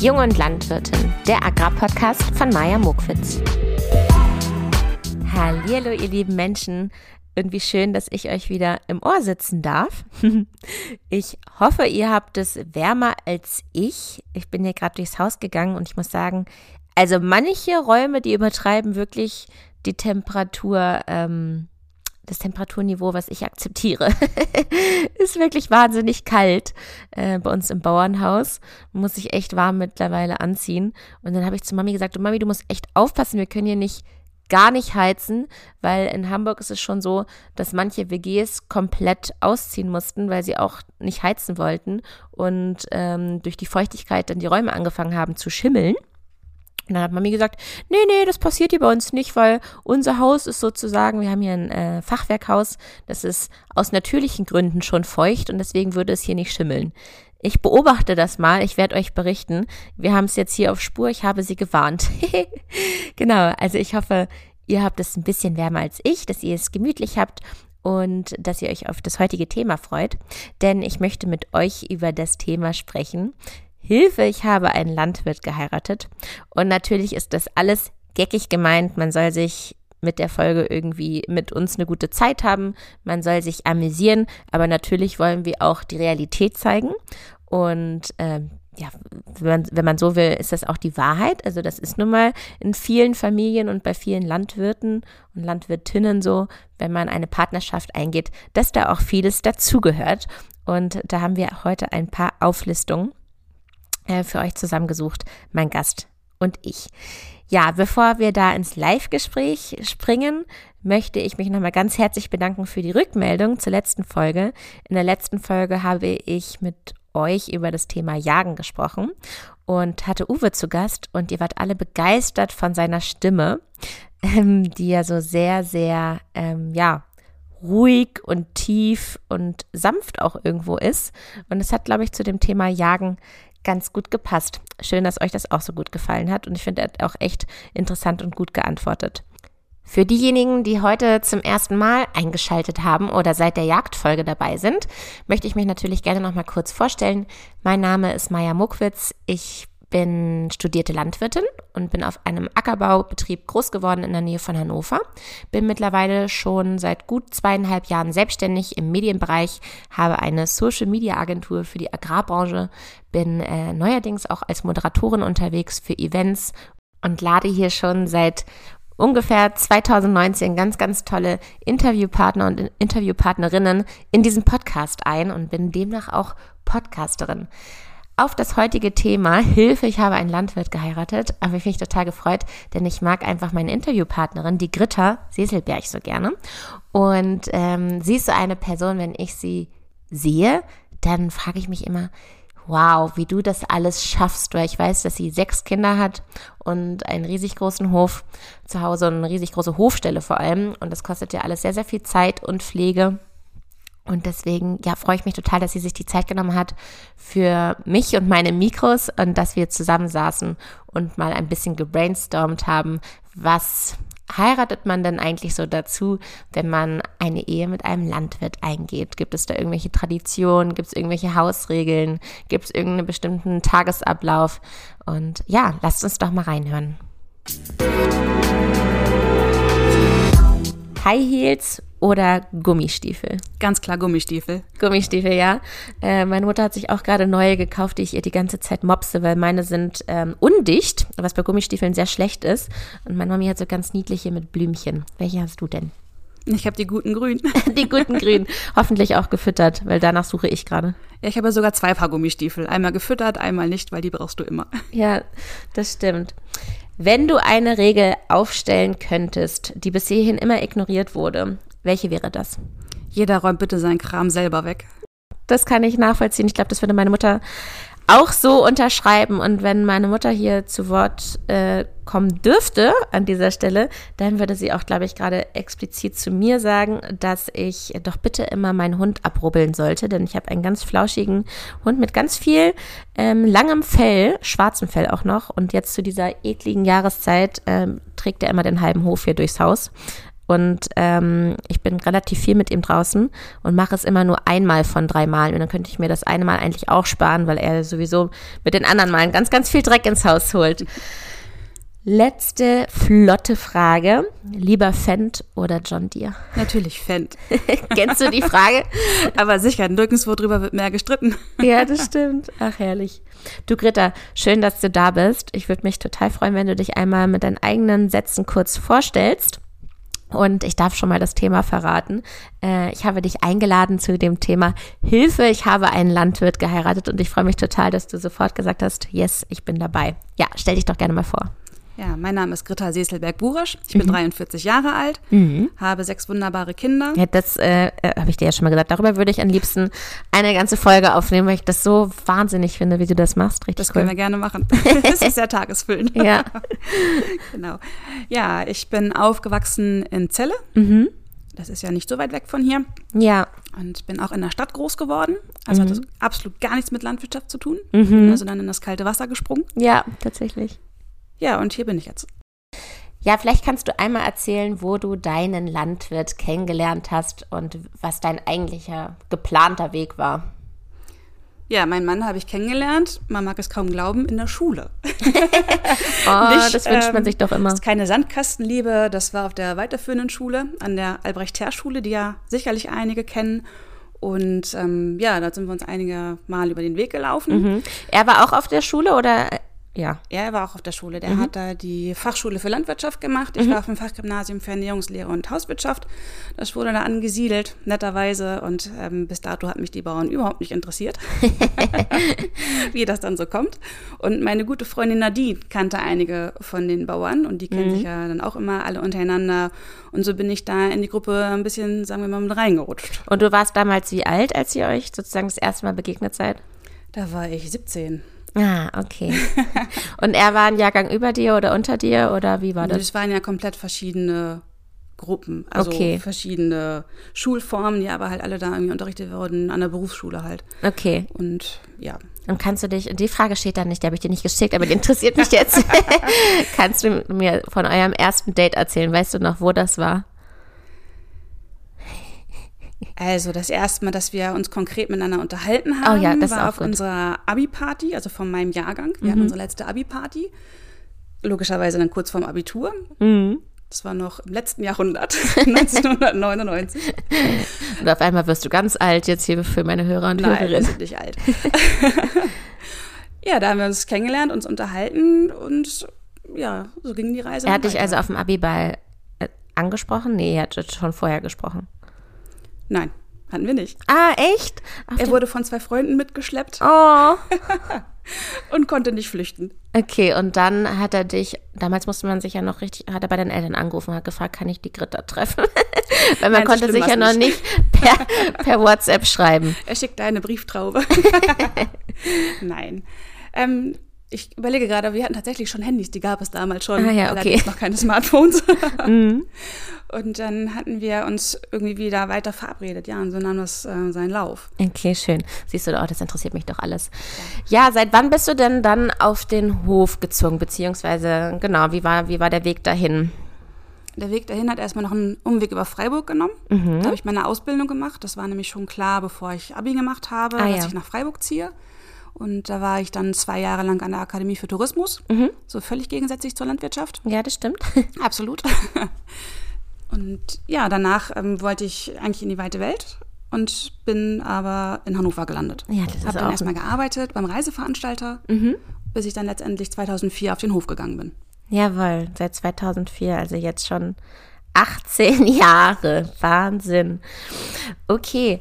Jung und Landwirtin, der Agrarpodcast von Maja Mokwitz. Hallo, ihr lieben Menschen. Irgendwie schön, dass ich euch wieder im Ohr sitzen darf. Ich hoffe, ihr habt es wärmer als ich. Ich bin hier gerade durchs Haus gegangen und ich muss sagen, also manche Räume, die übertreiben wirklich die Temperatur ähm, das Temperaturniveau, was ich akzeptiere. ist wirklich wahnsinnig kalt äh, bei uns im Bauernhaus. Muss ich echt warm mittlerweile anziehen. Und dann habe ich zu Mami gesagt, du Mami, du musst echt aufpassen, wir können hier nicht gar nicht heizen, weil in Hamburg ist es schon so, dass manche WGs komplett ausziehen mussten, weil sie auch nicht heizen wollten und ähm, durch die Feuchtigkeit dann die Räume angefangen haben zu schimmeln. Und dann hat Mami gesagt, nee, nee, das passiert hier bei uns nicht, weil unser Haus ist sozusagen, wir haben hier ein äh, Fachwerkhaus, das ist aus natürlichen Gründen schon feucht und deswegen würde es hier nicht schimmeln. Ich beobachte das mal, ich werde euch berichten. Wir haben es jetzt hier auf Spur, ich habe sie gewarnt. genau, also ich hoffe, ihr habt es ein bisschen wärmer als ich, dass ihr es gemütlich habt und dass ihr euch auf das heutige Thema freut, denn ich möchte mit euch über das Thema sprechen, Hilfe, ich habe einen Landwirt geheiratet. Und natürlich ist das alles geckig gemeint. Man soll sich mit der Folge irgendwie mit uns eine gute Zeit haben. Man soll sich amüsieren. Aber natürlich wollen wir auch die Realität zeigen. Und äh, ja, wenn man, wenn man so will, ist das auch die Wahrheit. Also das ist nun mal in vielen Familien und bei vielen Landwirten und Landwirtinnen so, wenn man eine Partnerschaft eingeht, dass da auch vieles dazugehört. Und da haben wir heute ein paar Auflistungen äh, für euch zusammengesucht, mein Gast und ich. Ja, bevor wir da ins Live-Gespräch springen, möchte ich mich nochmal ganz herzlich bedanken für die Rückmeldung zur letzten Folge. In der letzten Folge habe ich mit euch über das Thema Jagen gesprochen und hatte Uwe zu Gast und ihr wart alle begeistert von seiner Stimme, ähm, die ja so sehr, sehr, ähm, ja, ruhig und tief und sanft auch irgendwo ist. Und es hat, glaube ich, zu dem Thema Jagen ganz gut gepasst. Schön, dass euch das auch so gut gefallen hat und ich finde, er hat auch echt interessant und gut geantwortet. Für diejenigen, die heute zum ersten Mal eingeschaltet haben oder seit der Jagdfolge dabei sind, möchte ich mich natürlich gerne noch mal kurz vorstellen. Mein Name ist Maja Muckwitz. Ich bin studierte Landwirtin und bin auf einem Ackerbaubetrieb groß geworden in der Nähe von Hannover. Bin mittlerweile schon seit gut zweieinhalb Jahren selbstständig im Medienbereich, habe eine Social Media Agentur für die Agrarbranche, bin äh, neuerdings auch als Moderatorin unterwegs für Events und lade hier schon seit ungefähr 2019 ganz, ganz tolle Interviewpartner und Interviewpartnerinnen in diesen Podcast ein und bin demnach auch Podcasterin auf das heutige Thema Hilfe, ich habe einen Landwirt geheiratet. Aber ich bin total gefreut, denn ich mag einfach meine Interviewpartnerin, die Gritta Seselberg, so gerne. Und ähm, sie ist so eine Person, wenn ich sie sehe, dann frage ich mich immer, wow, wie du das alles schaffst, weil ich weiß, dass sie sechs Kinder hat und einen riesig großen Hof zu Hause und eine riesig große Hofstelle vor allem. Und das kostet ja alles sehr, sehr viel Zeit und Pflege. Und deswegen, ja, freue ich mich total, dass sie sich die Zeit genommen hat für mich und meine Mikros und dass wir zusammensaßen und mal ein bisschen gebrainstormt haben, was heiratet man denn eigentlich so dazu, wenn man eine Ehe mit einem Landwirt eingeht? Gibt es da irgendwelche Traditionen? Gibt es irgendwelche Hausregeln? Gibt es irgendeinen bestimmten Tagesablauf? Und ja, lasst uns doch mal reinhören. High Heels oder Gummistiefel? Ganz klar Gummistiefel. Gummistiefel, ja. Äh, meine Mutter hat sich auch gerade neue gekauft, die ich ihr die ganze Zeit mopse, weil meine sind ähm, undicht, was bei Gummistiefeln sehr schlecht ist. Und meine Mami hat so ganz niedliche mit Blümchen. Welche hast du denn? Ich habe die guten Grün. die guten Grün. Hoffentlich auch gefüttert, weil danach suche ich gerade. Ja, ich habe sogar zwei Paar Gummistiefel. Einmal gefüttert, einmal nicht, weil die brauchst du immer. Ja, das stimmt. Wenn du eine Regel aufstellen könntest, die bis hierhin immer ignoriert wurde, welche wäre das? Jeder räumt bitte seinen Kram selber weg. Das kann ich nachvollziehen. Ich glaube, das würde meine Mutter auch so unterschreiben. Und wenn meine Mutter hier zu Wort äh, kommen dürfte an dieser Stelle, dann würde sie auch, glaube ich, gerade explizit zu mir sagen, dass ich doch bitte immer meinen Hund abrubbeln sollte, denn ich habe einen ganz flauschigen Hund mit ganz viel ähm, langem Fell, schwarzem Fell auch noch. Und jetzt zu dieser ekligen Jahreszeit ähm, trägt er immer den halben Hof hier durchs Haus. Und ähm, ich bin relativ viel mit ihm draußen und mache es immer nur einmal von drei Malen. Und dann könnte ich mir das eine Mal eigentlich auch sparen, weil er sowieso mit den anderen Malen ganz, ganz viel Dreck ins Haus holt. Letzte flotte Frage. Lieber Fendt oder John Deere? Natürlich Fendt. Kennst du die Frage? Aber sicher, nirgendwo drüber wird mehr gestritten. ja, das stimmt. Ach, herrlich. Du, Greta, schön, dass du da bist. Ich würde mich total freuen, wenn du dich einmal mit deinen eigenen Sätzen kurz vorstellst. Und ich darf schon mal das Thema verraten. Äh, ich habe dich eingeladen zu dem Thema Hilfe. Ich habe einen Landwirt geheiratet und ich freue mich total, dass du sofort gesagt hast, yes, ich bin dabei. Ja, stell dich doch gerne mal vor. Ja, mein Name ist Britta Seselberg-Burasch. Ich bin mhm. 43 Jahre alt, mhm. habe sechs wunderbare Kinder. Ja, das äh, äh habe ich dir ja schon mal gesagt. Darüber würde ich am liebsten eine ganze Folge aufnehmen, weil ich das so wahnsinnig finde, wie du das machst. Richtig das cool. können wir gerne machen. das ist sehr tagesfüllend. Ja. genau. Ja, ich bin aufgewachsen in Celle. Mhm. Das ist ja nicht so weit weg von hier. Ja. Und bin auch in der Stadt groß geworden. Also mhm. hat das absolut gar nichts mit Landwirtschaft zu tun. Mhm. Also dann in das kalte Wasser gesprungen. Ja, tatsächlich. Ja, und hier bin ich jetzt. Ja, vielleicht kannst du einmal erzählen, wo du deinen Landwirt kennengelernt hast und was dein eigentlicher geplanter Weg war. Ja, meinen Mann habe ich kennengelernt, man mag es kaum glauben, in der Schule. oh, Nicht, das wünscht man ähm, sich doch immer. Das ist keine Sandkastenliebe, das war auf der weiterführenden Schule, an der Albrecht-Herr-Schule, die ja sicherlich einige kennen. Und ähm, ja, da sind wir uns einige Mal über den Weg gelaufen. Mhm. Er war auch auf der Schule oder ja. Er war auch auf der Schule. Der mhm. hat da die Fachschule für Landwirtschaft gemacht. Ich mhm. war auf dem Fachgymnasium für Ernährungslehre und Hauswirtschaft. Das wurde da angesiedelt, netterweise. Und ähm, bis dato hat mich die Bauern überhaupt nicht interessiert, wie das dann so kommt. Und meine gute Freundin Nadine kannte einige von den Bauern und die kennen mhm. sich ja dann auch immer alle untereinander. Und so bin ich da in die Gruppe ein bisschen, sagen wir mal, mit reingerutscht. Und du warst damals wie alt, als ihr euch sozusagen das erste Mal begegnet seid? Da war ich 17. Ah, okay. Und er war ein Jahrgang über dir oder unter dir oder wie war das? Es waren ja komplett verschiedene Gruppen, also okay. verschiedene Schulformen, die aber halt alle da irgendwie unterrichtet wurden, an der Berufsschule halt. Okay. Und ja. Und kannst du dich, die Frage steht da nicht, die habe ich dir nicht geschickt, aber die interessiert mich jetzt. kannst du mir von eurem ersten Date erzählen? Weißt du noch, wo das war? Also das erste Mal, dass wir uns konkret miteinander unterhalten haben, oh ja, das war auf gut. unserer Abi-Party, also von meinem Jahrgang. Wir mhm. hatten unsere letzte Abi-Party. Logischerweise dann kurz vorm Abitur. Mhm. Das war noch im letzten Jahrhundert, 1999. Und auf einmal wirst du ganz alt jetzt hier für meine Hörer und Nein, Hörerinnen. Nein, sind nicht alt. ja, da haben wir uns kennengelernt, uns unterhalten und ja, so ging die Reise. Er hat dich also auf dem Abi-Ball äh, angesprochen? Nee, er hat schon vorher gesprochen. Nein, hatten wir nicht. Ah, echt? Auf er wurde von zwei Freunden mitgeschleppt. Oh. und konnte nicht flüchten. Okay, und dann hat er dich, damals musste man sich ja noch richtig, hat er bei den Eltern angerufen und hat gefragt, kann ich die Gritta treffen? Weil man Nein, konnte sich ja noch nicht per, per, WhatsApp schreiben. Er schickte eine Brieftraube. Nein. Ähm, ich überlege gerade, wir hatten tatsächlich schon Handys, die gab es damals schon. Ah, ja, okay. noch keine Smartphones. mhm. Und dann hatten wir uns irgendwie wieder weiter verabredet, ja, und so nahm das äh, seinen Lauf. Okay, schön. Siehst du, oh, das interessiert mich doch alles. Ja. ja. seit wann bist du denn dann auf den Hof gezogen, beziehungsweise, genau, wie war, wie war der Weg dahin? Der Weg dahin hat erstmal noch einen Umweg über Freiburg genommen. Mhm. Da habe ich meine Ausbildung gemacht. Das war nämlich schon klar, bevor ich Abi gemacht habe, ah, dass ja. ich nach Freiburg ziehe. Und da war ich dann zwei Jahre lang an der Akademie für Tourismus. Mhm. So völlig gegensätzlich zur Landwirtschaft. Ja, das stimmt. Absolut. Und ja, danach ähm, wollte ich eigentlich in die weite Welt und bin aber in Hannover gelandet. Ja, das ist Habe dann erstmal gearbeitet beim Reiseveranstalter, mhm. bis ich dann letztendlich 2004 auf den Hof gegangen bin. Jawohl, seit 2004, also jetzt schon 18 Jahre. Wahnsinn. Okay.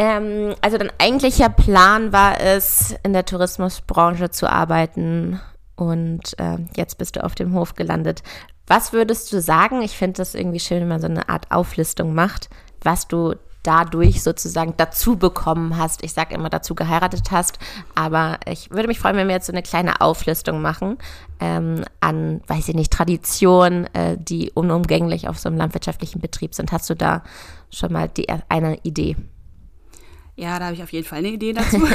Ähm, also dein eigentlicher Plan war es, in der Tourismusbranche zu arbeiten und äh, jetzt bist du auf dem Hof gelandet. Was würdest du sagen? Ich finde das irgendwie schön, wenn man so eine Art Auflistung macht, was du dadurch sozusagen dazu bekommen hast. Ich sage immer dazu geheiratet hast, aber ich würde mich freuen, wenn wir jetzt so eine kleine Auflistung machen ähm, an, weiß ich nicht, Traditionen, äh, die unumgänglich auf so einem landwirtschaftlichen Betrieb sind. Hast du da schon mal die, eine Idee? Ja, da habe ich auf jeden Fall eine Idee dazu.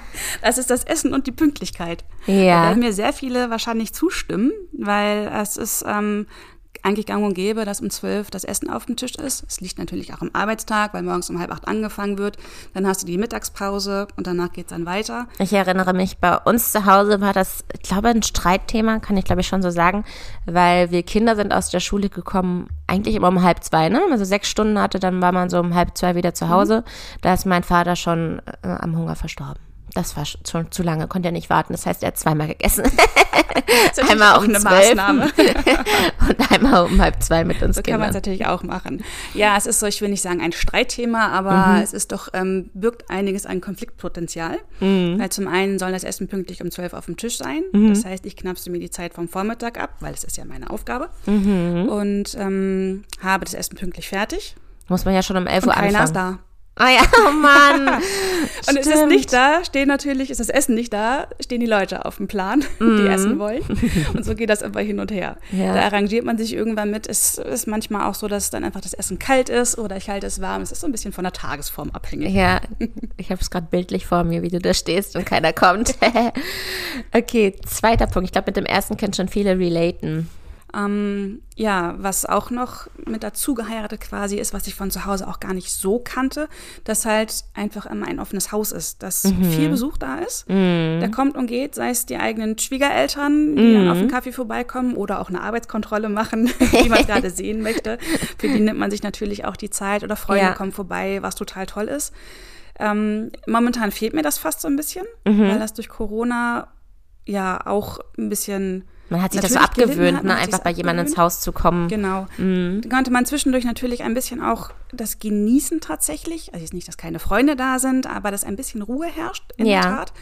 das ist das Essen und die Pünktlichkeit. Ja. Da werden mir sehr viele wahrscheinlich zustimmen, weil es ist ähm, eigentlich gang und gäbe, dass um zwölf das Essen auf dem Tisch ist. Es liegt natürlich auch am Arbeitstag, weil morgens um halb acht angefangen wird. Dann hast du die Mittagspause und danach geht es dann weiter. Ich erinnere mich, bei uns zu Hause war das, ich glaube, ein Streitthema, kann ich glaube ich schon so sagen, weil wir Kinder sind aus der Schule gekommen, eigentlich immer um halb zwei, ne? Also sechs Stunden hatte, dann war man so um halb zwei wieder zu Hause. Mhm. Da ist mein Vater schon äh, am Hunger verstorben. Das war schon zu lange, konnte er nicht warten. Das heißt, er hat zweimal gegessen. einmal um eine zwölf Maßnahme. und einmal um halb zwei mit uns. So kann man es natürlich auch machen. Ja, es ist so, ich will nicht sagen ein Streitthema, aber mhm. es ist doch, ähm, birgt einiges an Konfliktpotenzial. Mhm. Weil zum einen soll das Essen pünktlich um zwölf auf dem Tisch sein. Mhm. Das heißt, ich knapse mir die Zeit vom Vormittag ab, weil es ist ja meine Aufgabe. Mhm. Und ähm, habe das Essen pünktlich fertig. Muss man ja schon um elf Uhr anfangen. Keiner ist da. Ah ja, oh Mann. und es ist nicht da, stehen natürlich, ist das Essen nicht da, stehen die Leute auf dem Plan, die mm. essen wollen. Und so geht das einfach hin und her. Ja. Da arrangiert man sich irgendwann mit. Es ist manchmal auch so, dass dann einfach das Essen kalt ist oder ich halte es warm. Es ist so ein bisschen von der Tagesform abhängig. Ja, ich habe es gerade bildlich vor mir, wie du da stehst und keiner kommt. okay, zweiter Punkt. Ich glaube, mit dem ersten können schon viele relaten. Ähm, ja, was auch noch mit dazu geheiratet quasi ist, was ich von zu Hause auch gar nicht so kannte, dass halt einfach immer ein offenes Haus ist, dass mhm. viel Besuch da ist. Mhm. Der kommt und geht, sei es die eigenen Schwiegereltern, die mhm. dann auf den Kaffee vorbeikommen oder auch eine Arbeitskontrolle machen, die man gerade sehen möchte. Für die nimmt man sich natürlich auch die Zeit oder Freunde ja. kommen vorbei, was total toll ist. Ähm, momentan fehlt mir das fast so ein bisschen, mhm. weil das durch Corona ja auch ein bisschen man hat sich natürlich das so abgewöhnt, ne, einfach bei jemandem ins Haus zu kommen. Genau. Mhm. Da konnte man zwischendurch natürlich ein bisschen auch das genießen tatsächlich. Also jetzt nicht, dass keine Freunde da sind, aber dass ein bisschen Ruhe herrscht in ja. der Tat.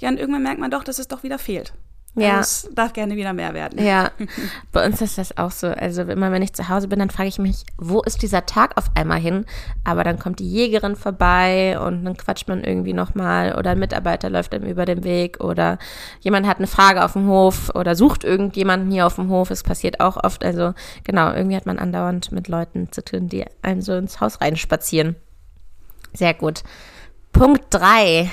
Ja, und irgendwann merkt man doch, dass es doch wieder fehlt. Ja. Also es darf gerne wieder mehr werden. Ja, bei uns ist das auch so. Also immer wenn ich zu Hause bin, dann frage ich mich, wo ist dieser Tag auf einmal hin? Aber dann kommt die Jägerin vorbei und dann quatscht man irgendwie nochmal oder ein Mitarbeiter läuft einem über den Weg oder jemand hat eine Frage auf dem Hof oder sucht irgendjemanden hier auf dem Hof. Es passiert auch oft. Also genau, irgendwie hat man andauernd mit Leuten zu tun, die einem so ins Haus reinspazieren. Sehr gut. Punkt drei.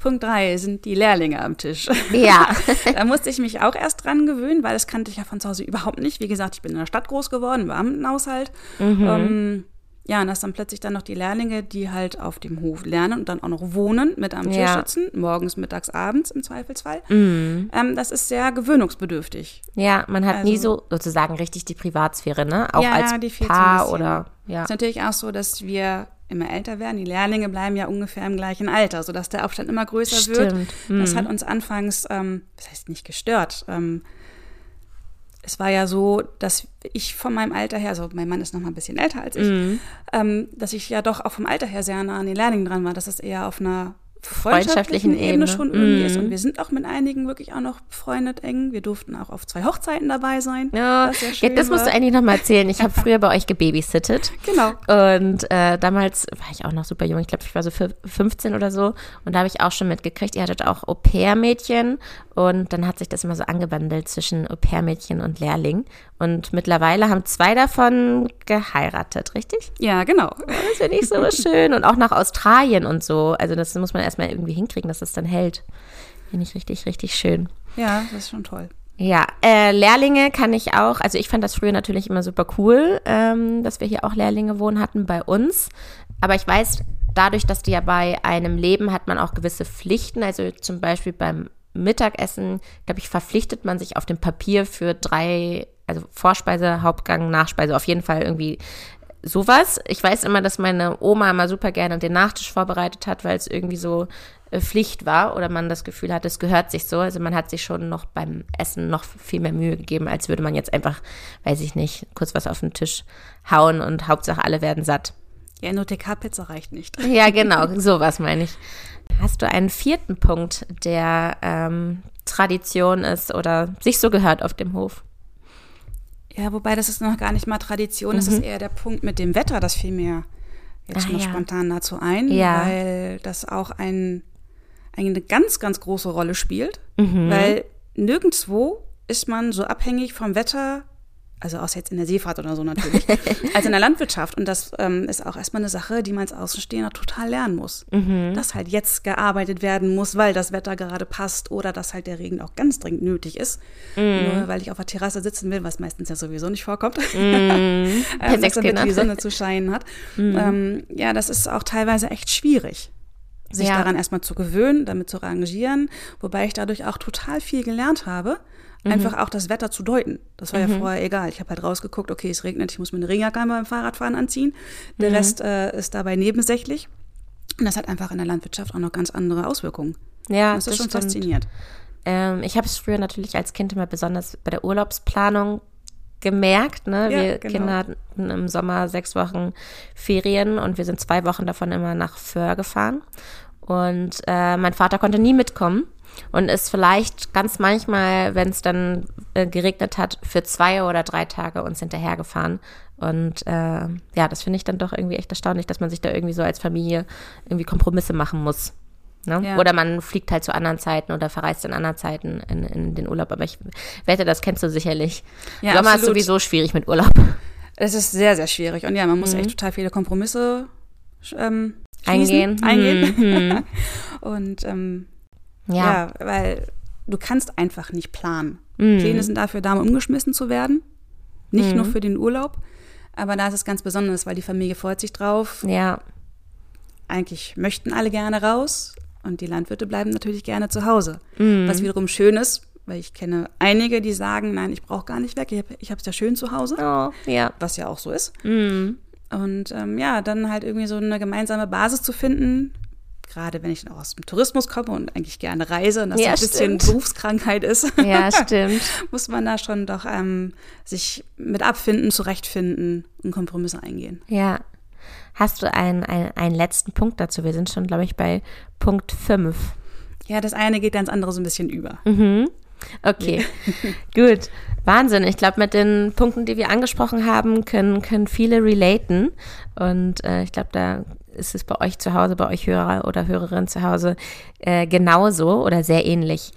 Punkt drei sind die Lehrlinge am Tisch. Ja. da musste ich mich auch erst dran gewöhnen, weil das kannte ich ja von zu Hause überhaupt nicht. Wie gesagt, ich bin in der Stadt groß geworden, im Beamtenhaushalt. Mhm. Ähm, ja, und das dann plötzlich dann noch die Lehrlinge, die halt auf dem Hof lernen und dann auch noch wohnen, mit am Tisch ja. sitzen, morgens, mittags, abends im Zweifelsfall. Mhm. Ähm, das ist sehr gewöhnungsbedürftig. Ja, man hat also, nie so sozusagen richtig die Privatsphäre, ne? Auch ja, als Paar oder ja. Es ist natürlich auch so, dass wir immer älter werden. Die Lehrlinge bleiben ja ungefähr im gleichen Alter, sodass der Aufstand immer größer Stimmt. wird. Mhm. Das hat uns anfangs, ähm, das heißt nicht gestört. Ähm, es war ja so, dass ich von meinem Alter her, also mein Mann ist noch mal ein bisschen älter als ich, mhm. ähm, dass ich ja doch auch vom Alter her sehr nah an den Lehrlingen dran war, dass es eher auf einer freundschaftlichen Ebene, Ebene schon irgendwie mm. ist. Und mhm. wir sind auch mit einigen wirklich auch noch befreundet eng. Wir durften auch auf zwei Hochzeiten dabei sein. Ja, ja das musst du eigentlich noch mal erzählen. Ich habe früher bei euch gebabysittet. Genau. Und äh, damals war ich auch noch super jung. Ich glaube, ich war so 15 oder so. Und da habe ich auch schon mitgekriegt, ihr hattet auch Au-pair-Mädchen. Und dann hat sich das immer so angewandelt zwischen Au-pair-Mädchen und Lehrling. Und mittlerweile haben zwei davon geheiratet, richtig? Ja, genau. Das finde ich so schön. Und auch nach Australien und so. Also das muss man erstmal irgendwie hinkriegen, dass es dann hält. Finde ich richtig, richtig schön. Ja, das ist schon toll. Ja, äh, Lehrlinge kann ich auch, also ich fand das früher natürlich immer super cool, ähm, dass wir hier auch Lehrlinge wohnen hatten bei uns. Aber ich weiß, dadurch, dass die ja bei einem leben, hat man auch gewisse Pflichten. Also zum Beispiel beim Mittagessen, glaube ich, verpflichtet man sich auf dem Papier für drei, also Vorspeise, Hauptgang, Nachspeise, auf jeden Fall irgendwie sowas. Ich weiß immer, dass meine Oma immer super gerne den Nachtisch vorbereitet hat, weil es irgendwie so äh, Pflicht war oder man das Gefühl hat, es gehört sich so. Also man hat sich schon noch beim Essen noch viel mehr Mühe gegeben, als würde man jetzt einfach, weiß ich nicht, kurz was auf den Tisch hauen und Hauptsache alle werden satt. Ja, nur TK-Pizza reicht nicht. Ja, genau, sowas meine ich. Hast du einen vierten Punkt, der ähm, Tradition ist oder sich so gehört auf dem Hof? Ja, wobei das ist noch gar nicht mal Tradition, mhm. das ist eher der Punkt mit dem Wetter, das fiel mir jetzt ah, noch ja. spontan dazu ein, ja. weil das auch ein, eine ganz, ganz große Rolle spielt, mhm. weil nirgendwo ist man so abhängig vom Wetter also außer jetzt in der Seefahrt oder so natürlich, als in der Landwirtschaft. Und das ähm, ist auch erstmal eine Sache, die man als Außenstehender total lernen muss. Mhm. Dass halt jetzt gearbeitet werden muss, weil das Wetter gerade passt oder dass halt der Regen auch ganz dringend nötig ist. Mhm. Nur weil ich auf der Terrasse sitzen will, was meistens ja sowieso nicht vorkommt. Mhm. ähm, damit die Sonne zu scheinen hat. Mhm. Ähm, ja, das ist auch teilweise echt schwierig sich ja. daran erstmal zu gewöhnen, damit zu arrangieren, wobei ich dadurch auch total viel gelernt habe, Mhm. Einfach auch das Wetter zu deuten. Das war mhm. ja vorher egal. Ich habe halt rausgeguckt, okay, es regnet, ich muss mir eine Regenjacke beim Fahrradfahren anziehen. Der mhm. Rest äh, ist dabei nebensächlich. Und das hat einfach in der Landwirtschaft auch noch ganz andere Auswirkungen. Ja, das ist das schon stimmt. fasziniert. Ähm, ich habe es früher natürlich als Kind immer besonders bei der Urlaubsplanung gemerkt. Ne? Ja, wir genau. Kinder hatten im Sommer sechs Wochen Ferien und wir sind zwei Wochen davon immer nach Föhr gefahren. Und äh, mein Vater konnte nie mitkommen und ist vielleicht ganz manchmal, wenn es dann äh, geregnet hat, für zwei oder drei Tage uns hinterhergefahren. Und äh, ja, das finde ich dann doch irgendwie echt erstaunlich, dass man sich da irgendwie so als Familie irgendwie Kompromisse machen muss. Ne? Ja. Oder man fliegt halt zu anderen Zeiten oder verreist in anderen Zeiten in, in den Urlaub. Aber ich wette, das kennst du sicherlich. Ja, Sommer absolut. ist sowieso schwierig mit Urlaub. Es ist sehr, sehr schwierig. Und ja, man muss Mhm. echt total viele Kompromisse ähm, Eingehen. eingehen. Mhm. Und ähm, Ja. ja. weil du kannst einfach nicht planen. Mhm. Pläne sind dafür da, um umgeschmissen zu werden. Nicht Mhm. nur für den Urlaub. Aber da ist es ganz besonders, weil die Familie freut sich drauf. Ja. Eigentlich möchten alle gerne raus. Und die Landwirte bleiben natürlich gerne zu Hause. Mhm. Was wiederum schön ist, weil ich kenne einige, die sagen, nein, ich brauche gar nicht weg, ich habe es ja schön zu Hause. Oh, ja. Was ja auch so ist. Mhm. Und ähm, ja, dann halt irgendwie so eine gemeinsame Basis zu finden. Gerade wenn ich auch aus dem Tourismus komme und eigentlich gerne reise und das Ja, ein bisschen stimmt. Berufskrankheit ist, Ja, stimmt. muss man da schon doch ähm, sich mit abfinden, zurechtfinden und Kompromisse eingehen. Ja. Hast du einen, einen, einen letzten Punkt dazu? Wir sind schon, glaube ich, bei Punkt 5. Ja, das eine geht ganz andere so ein bisschen über. Mhm. Okay, gut. Wahnsinn. Ich glaube, mit den Punkten, die wir angesprochen haben, können, können viele relaten. Und äh, ich glaube, da ist es bei euch zu Hause, bei euch Hörer oder Hörerin zu Hause äh, genauso oder sehr ähnlich.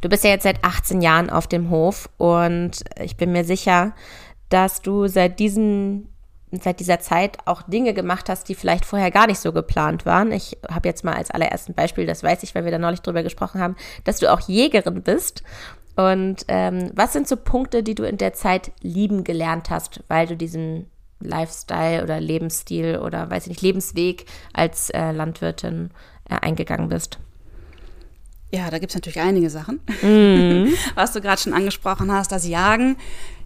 Du bist ja jetzt seit 18 Jahren auf dem Hof und ich bin mir sicher, dass du seit diesen seit dieser Zeit auch Dinge gemacht hast, die vielleicht vorher gar nicht so geplant waren. Ich habe jetzt mal als allerersten Beispiel, das weiß ich, weil wir da neulich drüber gesprochen haben, dass du auch Jägerin bist. Und ähm, was sind so Punkte, die du in der Zeit lieben gelernt hast, weil du diesen Lifestyle oder Lebensstil oder weiß ich nicht, Lebensweg als äh, Landwirtin äh, eingegangen bist? Ja, da gibt es natürlich einige Sachen. Mhm. Was du gerade schon angesprochen hast, das Jagen.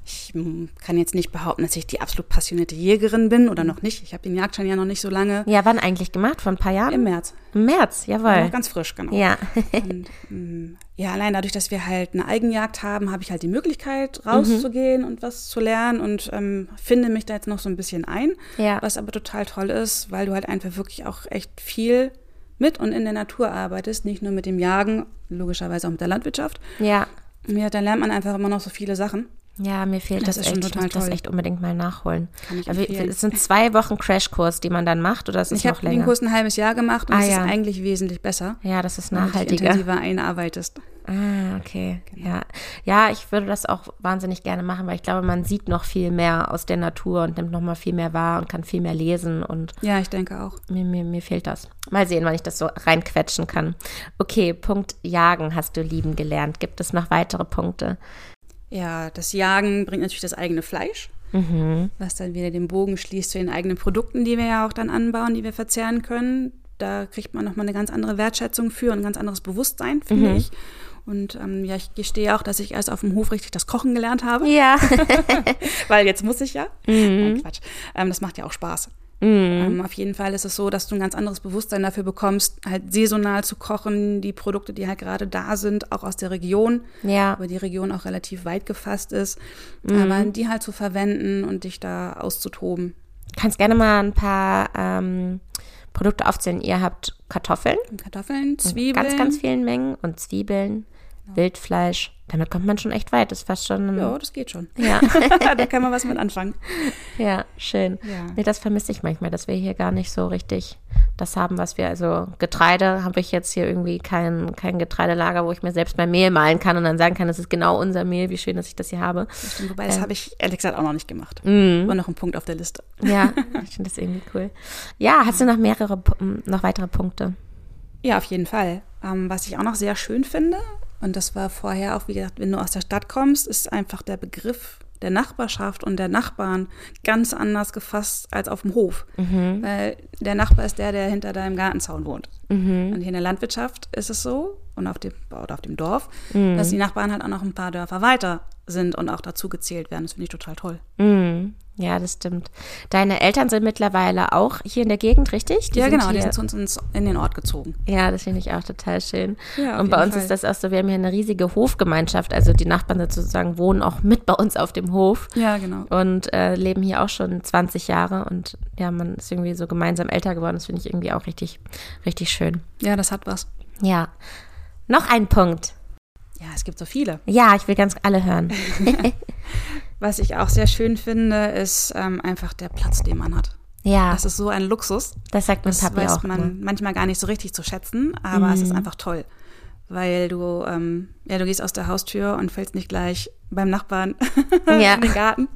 Ich mm, kann jetzt nicht behaupten, dass ich die absolut passionierte Jägerin bin oder noch nicht. Ich habe den Jagdschein ja noch nicht so lange. Ja, wann eigentlich gemacht? Vor ein paar Jahren? Im März. Im März, jawohl. ganz frisch, genau. Ja. Und, ähm, ja, allein dadurch, dass wir halt eine Eigenjagd haben, habe ich halt die Möglichkeit, rauszugehen und was zu lernen und ähm, finde mich da jetzt noch so ein bisschen ein. Ja. Was aber total toll ist, weil du halt einfach wirklich auch echt viel mit und in der Natur arbeitest, nicht nur mit dem Jagen, logischerweise auch mit der Landwirtschaft. Ja. Ja, da lernt man einfach immer noch so viele Sachen. Ja, mir fehlt Das das, echt. Ich muss das toll. echt unbedingt mal nachholen. Kann ich empfehlen. es sind zwei Wochen Crashkurs, die man dann macht, oder ist es Ich noch habe den länger? Kurs ein halbes Jahr gemacht und Ah, es ja. ist eigentlich wesentlich besser, ja, das ist wenn du dich nachhaltiger. intensiver einarbeitest. Ah, okay. Genau. Ja. ja, ich würde das auch wahnsinnig gerne machen, weil ich glaube, man sieht noch viel mehr aus der Natur und nimmt noch mal viel mehr wahr und kann viel mehr lesen und Ja, ich denke auch. mir, mir, mir fehlt das. Mal sehen, wann ich das so reinquetschen kann. Okay, Punkt Jagen hast du lieben gelernt. Gibt es noch weitere Punkte? Ja, das Jagen bringt natürlich das eigene Fleisch, Mhm. was dann wieder den Bogen schließt zu den eigenen Produkten, die wir ja auch dann anbauen, die wir verzehren können. Da kriegt man nochmal eine ganz andere Wertschätzung für und ein ganz anderes Bewusstsein, finde Mhm. ich. Und ähm, ja, ich gestehe auch, dass ich erst auf dem Hof richtig das Kochen gelernt habe, Ja. weil jetzt muss ich ja. Mhm. Nein, Quatsch. Ähm, das macht ja auch Spaß. Ähm, auf jeden Fall ist es so, dass du ein ganz anderes Bewusstsein dafür bekommst, halt saisonal zu kochen, die Produkte, die halt gerade da sind, auch aus der Region, Ja. aber die Region auch relativ weit gefasst ist, Mhm. aber die halt zu verwenden und dich da auszutoben. Kannst gerne mal ein paar ähm, Produkte aufzählen. Ihr habt Kartoffeln, Kartoffeln, Zwiebeln, ganz, ganz vielen Mengen und Zwiebeln, Wildfleisch, damit kommt man schon echt weit. Das ist fast schon. Ja, das geht schon. Ja. da kann man was mit anfangen. Ja, schön. Ja. Nee, das vermisse ich manchmal, dass wir hier gar nicht so richtig das haben, was wir, also Getreide habe ich jetzt hier irgendwie kein, kein Getreidelager, wo ich mir selbst mein Mehl malen kann und dann sagen kann, das ist genau unser Mehl, wie schön, dass ich das hier habe. Das stimmt, wobei, das Ähm. habe ich ehrlich gesagt auch noch nicht gemacht. Mhm. War noch ein Punkt auf der Liste. Ja, ich finde das irgendwie cool. Ja, hast du noch mehrere, noch weitere Punkte? Ja, auf jeden Fall. Ähm, was ich auch noch sehr schön finde, und das war vorher auch, wie gesagt, wenn du aus der Stadt kommst, ist einfach der Begriff der Nachbarschaft und der Nachbarn ganz anders gefasst als auf dem Hof. Weil der Nachbar ist der, der hinter deinem Gartenzaun wohnt. Und hier in der Landwirtschaft ist es so, und auf dem, oder auf dem Dorf, dass die Nachbarn halt auch noch ein paar Dörfer weiter sind und auch dazu gezählt werden. Das finde ich total toll. Mhm. Ja, das stimmt. Deine Eltern sind mittlerweile auch hier in der Gegend, richtig? Die ja, genau, die hier- sind zu uns in den Ort gezogen. Ja, das finde ich auch total schön. Ja, und bei uns Fall. ist das auch so, wir haben hier eine riesige Hofgemeinschaft, also die Nachbarn sozusagen wohnen auch mit bei uns auf dem Hof Ja, genau. und äh, leben hier auch schon 20 Jahre und ja, man ist irgendwie so gemeinsam älter geworden. Das finde ich irgendwie auch richtig, richtig schön. Ja, das hat was. Ja. Noch ein Punkt. Ja, es gibt so viele. Ja, ich will ganz alle hören. Was ich auch sehr schön finde, ist ähm, einfach der Platz, den man hat. Ja, Das ist so ein Luxus. das sagt mein Das Papi weiß auch man immer. manchmal gar nicht so richtig zu schätzen, aber es ist einfach toll. Weil du, ähm, ja, du gehst aus der Haustür und fällst nicht gleich beim Nachbarn Ja. in den Garten.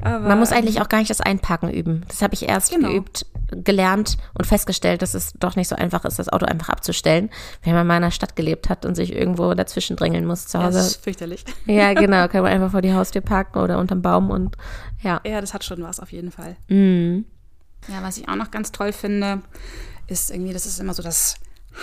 Aber, Man muss eigentlich auch gar nicht das Einparken üben. Das habe ich erst Genau. geübt, gelernt und festgestellt, dass es doch nicht so einfach ist, das Auto einfach abzustellen, wenn man mal in einer Stadt gelebt hat und sich irgendwo dazwischen drängeln muss zu ja, das Hause. ist fürchterlich. Ja, genau, kann man einfach vor die Haustür parken oder unterm Baum und ja. Ja, das hat schon was auf jeden Fall. Mhm. Ja, was ich auch noch ganz toll finde, ist irgendwie, das ist immer so das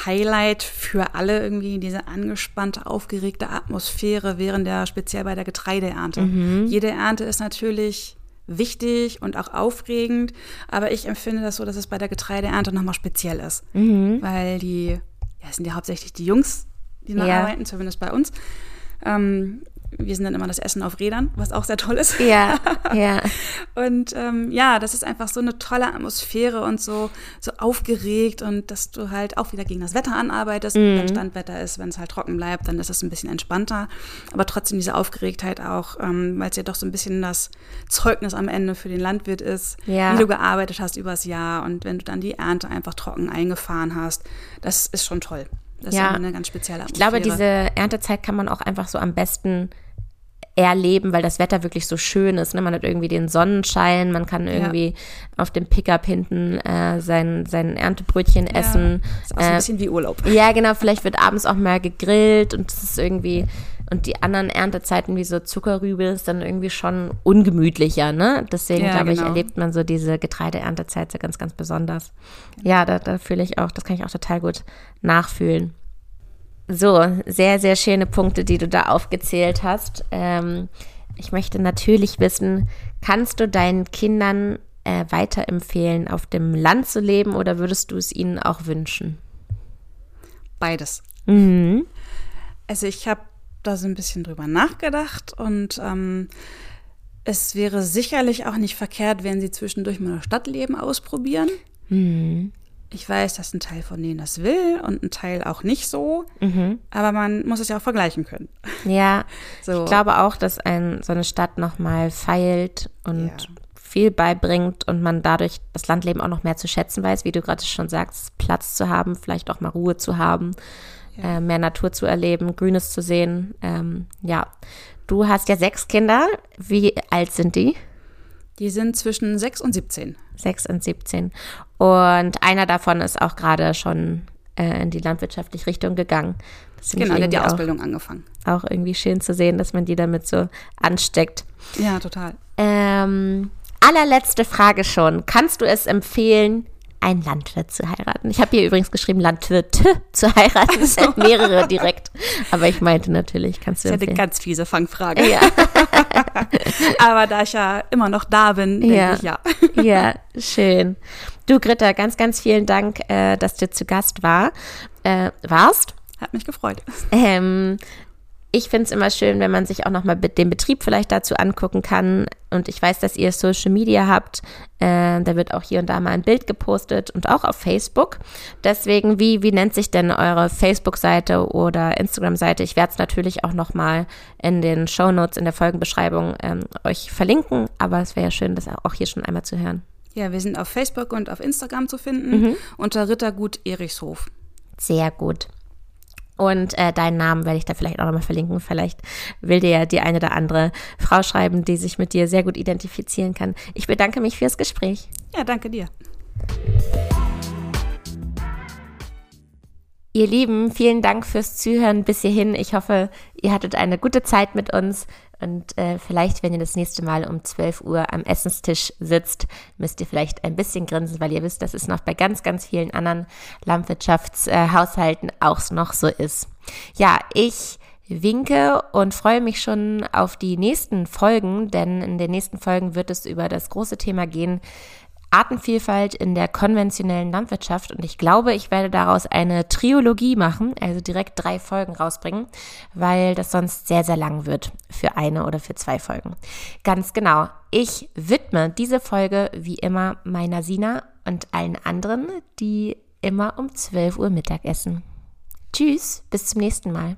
Highlight für alle irgendwie, diese angespannte, aufgeregte Atmosphäre während der, speziell bei der Getreideernte. Jede Ernte ist natürlich wichtig und auch aufregend, aber ich empfinde das so, dass es bei der Getreideernte nochmal speziell ist. Weil die, ja, es sind ja hauptsächlich die Jungs, die noch Ja. arbeiten, zumindest bei uns. Ähm, wir sind dann immer das Essen auf Rädern, was auch sehr toll ist. Ja, ja. Und ähm, ja, das ist einfach so eine tolle Atmosphäre und so, so aufgeregt und dass du halt auch wieder gegen das Wetter anarbeitest. Wenn Standwetter ist, wenn es halt trocken bleibt, dann ist es ein bisschen entspannter. Aber trotzdem diese Aufgeregtheit auch, ähm, weil es ja doch so ein bisschen das Zeugnis am Ende für den Landwirt ist, Ja. wie du gearbeitet hast übers Jahr und wenn du dann die Ernte einfach trocken eingefahren hast, das ist schon toll. Das Ja. ist eine ganz spezielle Ich Atmosphäre. glaube, diese Erntezeit kann man auch einfach so am besten erleben, weil das Wetter wirklich so schön ist. Ne? Man hat irgendwie den Sonnenschein, man kann irgendwie auf dem Pickup hinten äh, sein, sein Erntebrötchen essen. ist auch so ein Äh, bisschen wie Urlaub. Ja, genau, vielleicht wird abends auch mal gegrillt und es ist irgendwie, und die anderen Erntezeiten wie so Zuckerrübe ist dann irgendwie schon ungemütlicher, ne? Deswegen, Ja, glaube ich, genau. erlebt man so diese Getreideerntezeit so ganz, ganz besonders. Ja, da, da fühle ich auch, das kann ich auch total gut nachfühlen. So, sehr, sehr schöne Punkte, die du da aufgezählt hast. Ähm, ich möchte natürlich wissen, kannst du deinen Kindern äh, weiterempfehlen, auf dem Land zu leben oder würdest du es ihnen auch wünschen? Beides. Mhm. Also ich habe da so ein bisschen drüber nachgedacht und ähm, es wäre sicherlich auch nicht verkehrt, wenn sie zwischendurch mal ein Stadtleben ausprobieren. Mhm. Ich weiß, dass ein Teil von denen das will und ein Teil auch nicht so, Mhm. aber man muss es ja auch vergleichen können. Ja, So. ich glaube auch, dass ein, so eine Stadt nochmal feilt und Ja. viel beibringt und man dadurch das Landleben auch noch mehr zu schätzen weiß, wie du gerade schon sagst, Platz zu haben, vielleicht auch mal Ruhe zu haben, äh, mehr Natur zu erleben, Grünes zu sehen. Ähm, ja, du hast ja sechs Kinder. Wie alt sind die? Die sind zwischen 6 und 17. Sechs und 17. Und einer davon ist auch gerade schon äh, in die landwirtschaftliche Richtung gegangen. Das Genau, der hat die Ausbildung angefangen. auch, auch irgendwie schön zu sehen, dass man die damit so ansteckt. Ja, total. Ähm, allerletzte Frage schon. Kannst du es empfehlen, einen Landwirt zu heiraten? Ich habe hier übrigens geschrieben, Landwirte zu heiraten. Es sind mehrere direkt. Aber ich meinte natürlich, kannst du Das ist ja eine ganz fiese Fangfrage. Ja, Aber da ich ja immer noch da bin, denke Ja. ich ja. ja, schön. Du, Britta, ganz, ganz vielen Dank, äh, dass du zu Gast war, äh, warst. Hat mich gefreut. Ähm, Ich finde es immer schön, wenn man sich auch nochmal den Betrieb vielleicht dazu angucken kann. Und ich weiß, dass ihr Social Media habt. Äh, da wird auch hier und da mal ein Bild gepostet und auch auf Facebook. Deswegen, wie, wie nennt sich denn eure Facebook-Seite oder Instagram-Seite? Ich werde es natürlich auch nochmal in den Show Notes in der Folgenbeschreibung ähm, euch verlinken. Aber es wäre ja schön, das auch hier schon einmal zu hören. Ja, wir sind auf Facebook und auf Instagram zu finden mhm. unter Rittergut Erichshof. Sehr gut. Und äh, deinen Namen werde ich da vielleicht auch nochmal verlinken. Vielleicht will dir ja die eine oder andere Frau schreiben, die sich mit dir sehr gut identifizieren kann. Ich bedanke mich fürs Gespräch. Ja, danke dir. Ihr Lieben, vielen Dank fürs Zuhören bis hierhin. Ich hoffe, ihr hattet eine gute Zeit mit uns. Und äh, vielleicht, wenn ihr das nächste Mal um 12 Uhr am Essenstisch sitzt, müsst ihr vielleicht ein bisschen grinsen, weil ihr wisst, dass es noch bei ganz, ganz vielen anderen Landwirtschaftshaushalten äh, auch noch so ist. Ja, ich winke und freue mich schon auf die nächsten Folgen, denn in den nächsten Folgen wird es über das große Thema gehen, Artenvielfalt in der konventionellen Landwirtschaft und ich glaube, ich werde daraus eine Triologie machen, also direkt drei Folgen rausbringen, weil das sonst sehr, sehr lang wird für eine oder für zwei Folgen. Ganz genau. Ich widme diese Folge wie immer meiner Sina und allen anderen, die immer um 12 Uhr Mittag essen. Tschüss, bis zum nächsten Mal.